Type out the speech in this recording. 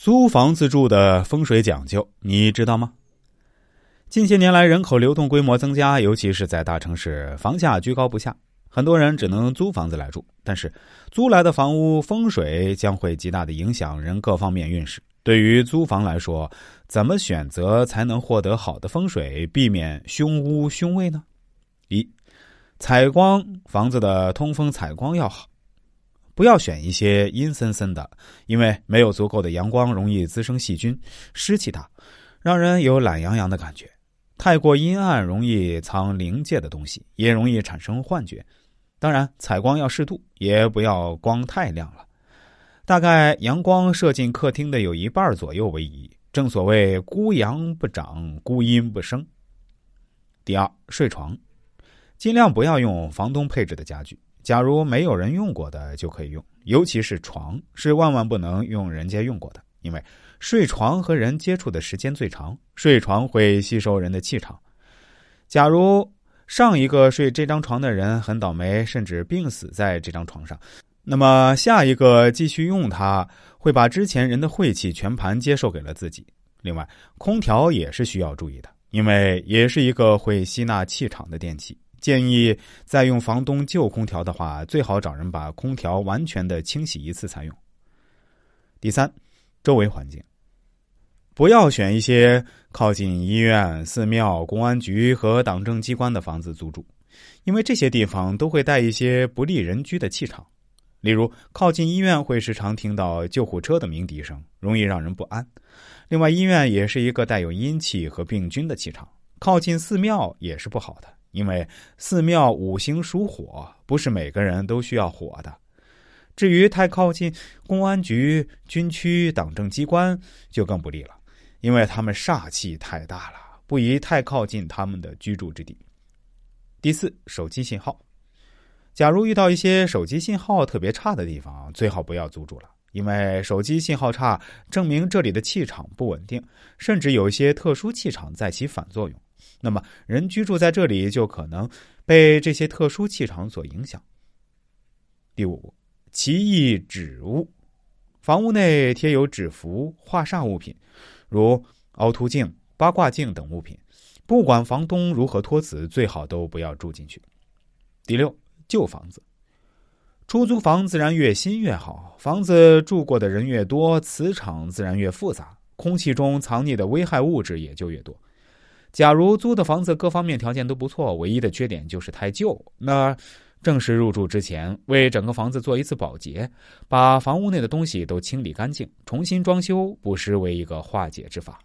租房子住的风水讲究，你知道吗？近些年来，人口流动规模增加，尤其是在大城市，房价居高不下，很多人只能租房子来住。但是，租来的房屋风水将会极大的影响人各方面运势。对于租房来说，怎么选择才能获得好的风水，避免凶屋凶位呢？一，采光，房子的通风采光要好。不要选一些阴森森的，因为没有足够的阳光，容易滋生细菌，湿气大，让人有懒洋洋的感觉。太过阴暗，容易藏灵界的东西，也容易产生幻觉。当然，采光要适度，也不要光太亮了。大概阳光射进客厅的有一半左右为宜。正所谓孤阳不长，孤阴不生。第二，睡床，尽量不要用房东配置的家具。假如没有人用过的就可以用，尤其是床是万万不能用人家用过的，因为睡床和人接触的时间最长，睡床会吸收人的气场。假如上一个睡这张床的人很倒霉，甚至病死在这张床上，那么下一个继续用它，会把之前人的晦气全盘接受给了自己。另外，空调也是需要注意的，因为也是一个会吸纳气场的电器。建议在用房东旧空调的话，最好找人把空调完全的清洗一次才用。第三，周围环境，不要选一些靠近医院、寺庙、公安局和党政机关的房子租住，因为这些地方都会带一些不利人居的气场。例如，靠近医院会时常听到救护车的鸣笛声，容易让人不安。另外，医院也是一个带有阴气和病菌的气场，靠近寺庙也是不好的。因为寺庙五行属火，不是每个人都需要火的。至于太靠近公安局、军区、党政机关，就更不利了，因为他们煞气太大了，不宜太靠近他们的居住之地。第四，手机信号。假如遇到一些手机信号特别差的地方，最好不要租住了，因为手机信号差，证明这里的气场不稳定，甚至有一些特殊气场在起反作用。那么，人居住在这里就可能被这些特殊气场所影响。第五，奇异纸物，房屋内贴有纸符、画煞物品，如凹凸镜、八卦镜等物品，不管房东如何托辞，最好都不要住进去。第六，旧房子，出租房自然越新越好，房子住过的人越多，磁场自然越复杂，空气中藏匿的危害物质也就越多。假如租的房子各方面条件都不错，唯一的缺点就是太旧，那正式入住之前，为整个房子做一次保洁，把房屋内的东西都清理干净，重新装修，不失为一个化解之法。